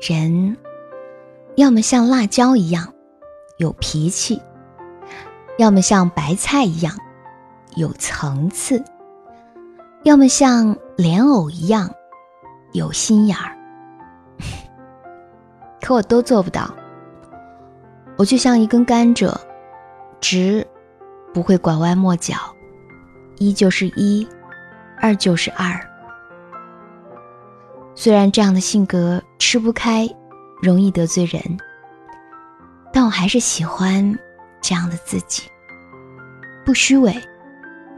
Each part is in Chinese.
人要么像辣椒一样有脾气，要么像白菜一样有层次，要么像莲藕一样有心眼儿。可我都做不到，我就像一根甘蔗，直，不会拐弯抹角，一就是一，二就是二。虽然这样的性格吃不开，容易得罪人，但我还是喜欢这样的自己。不虚伪，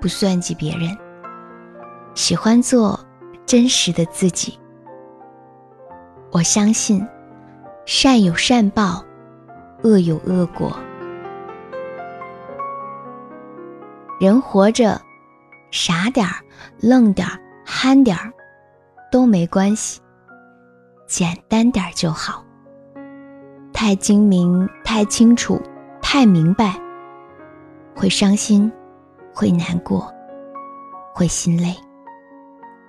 不算计别人，喜欢做真实的自己。我相信，善有善报，恶有恶果。人活着，傻点儿、愣点儿、憨点儿。都没关系，简单点就好。太精明、太清楚、太明白，会伤心，会难过，会心累。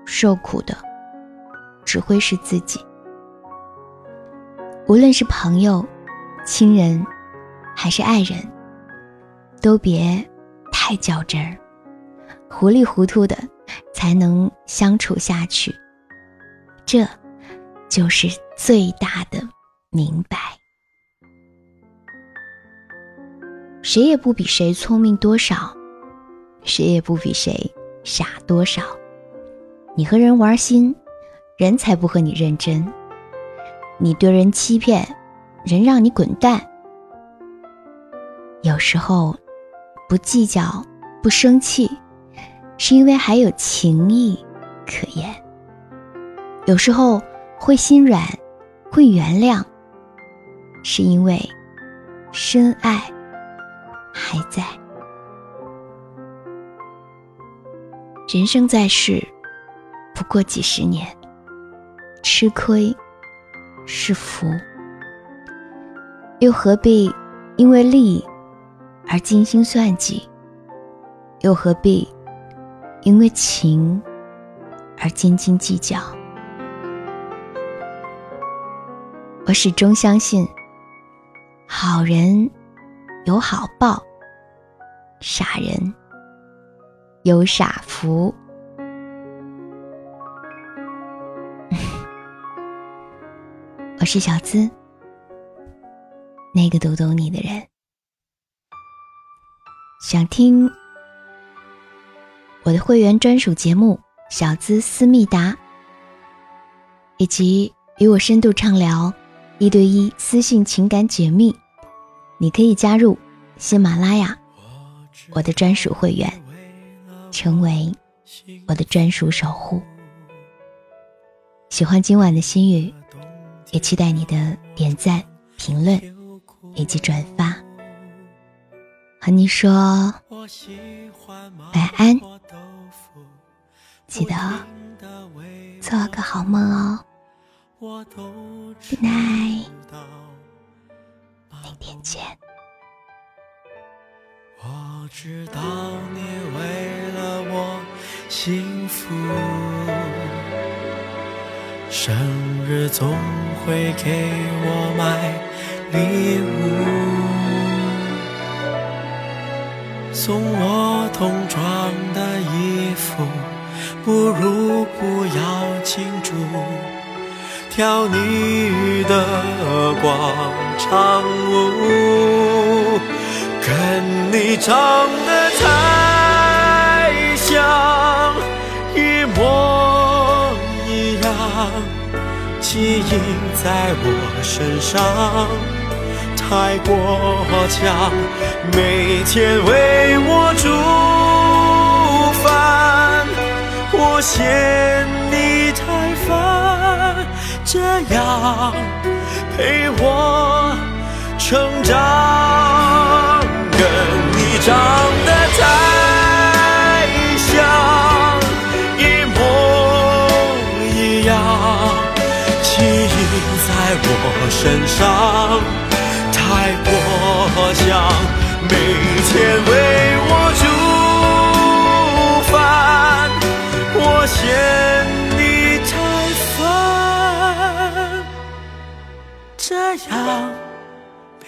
受苦的只会是自己。无论是朋友、亲人，还是爱人，都别太较真儿，糊里糊涂的才能相处下去。这，就是最大的明白。谁也不比谁聪明多少，谁也不比谁傻多少。你和人玩心，人才不和你认真；你对人欺骗，人让你滚蛋。有时候，不计较、不生气，是因为还有情谊可言。有时候会心软，会原谅，是因为深爱还在。人生在世，不过几十年，吃亏是福，又何必因为利而精心算计？又何必因为情而斤斤计较？我始终相信，好人有好报，傻人有傻福。我是小资，那个读懂你的人。想听我的会员专属节目《小资思密达》，以及与我深度畅聊。一对一私信情感解密，你可以加入喜马拉雅，我的专属会员，成为我的专属守护。喜欢今晚的心语，也期待你的点赞、评论以及转发。和你说晚安，记得做个好梦哦。我都知道，明天见。我知道你为了我幸福，生日总会给我买礼物，送我童装的衣服，不如不要庆祝。跳你的广场舞，跟你长得太像，一模一样，基因在我身上太过强，每天为我煮饭，我嫌陪我成长，跟你长得太像，一模一样，基因在我身上太过像，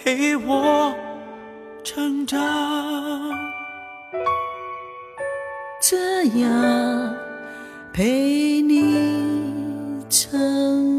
陪我成长。这样陪你成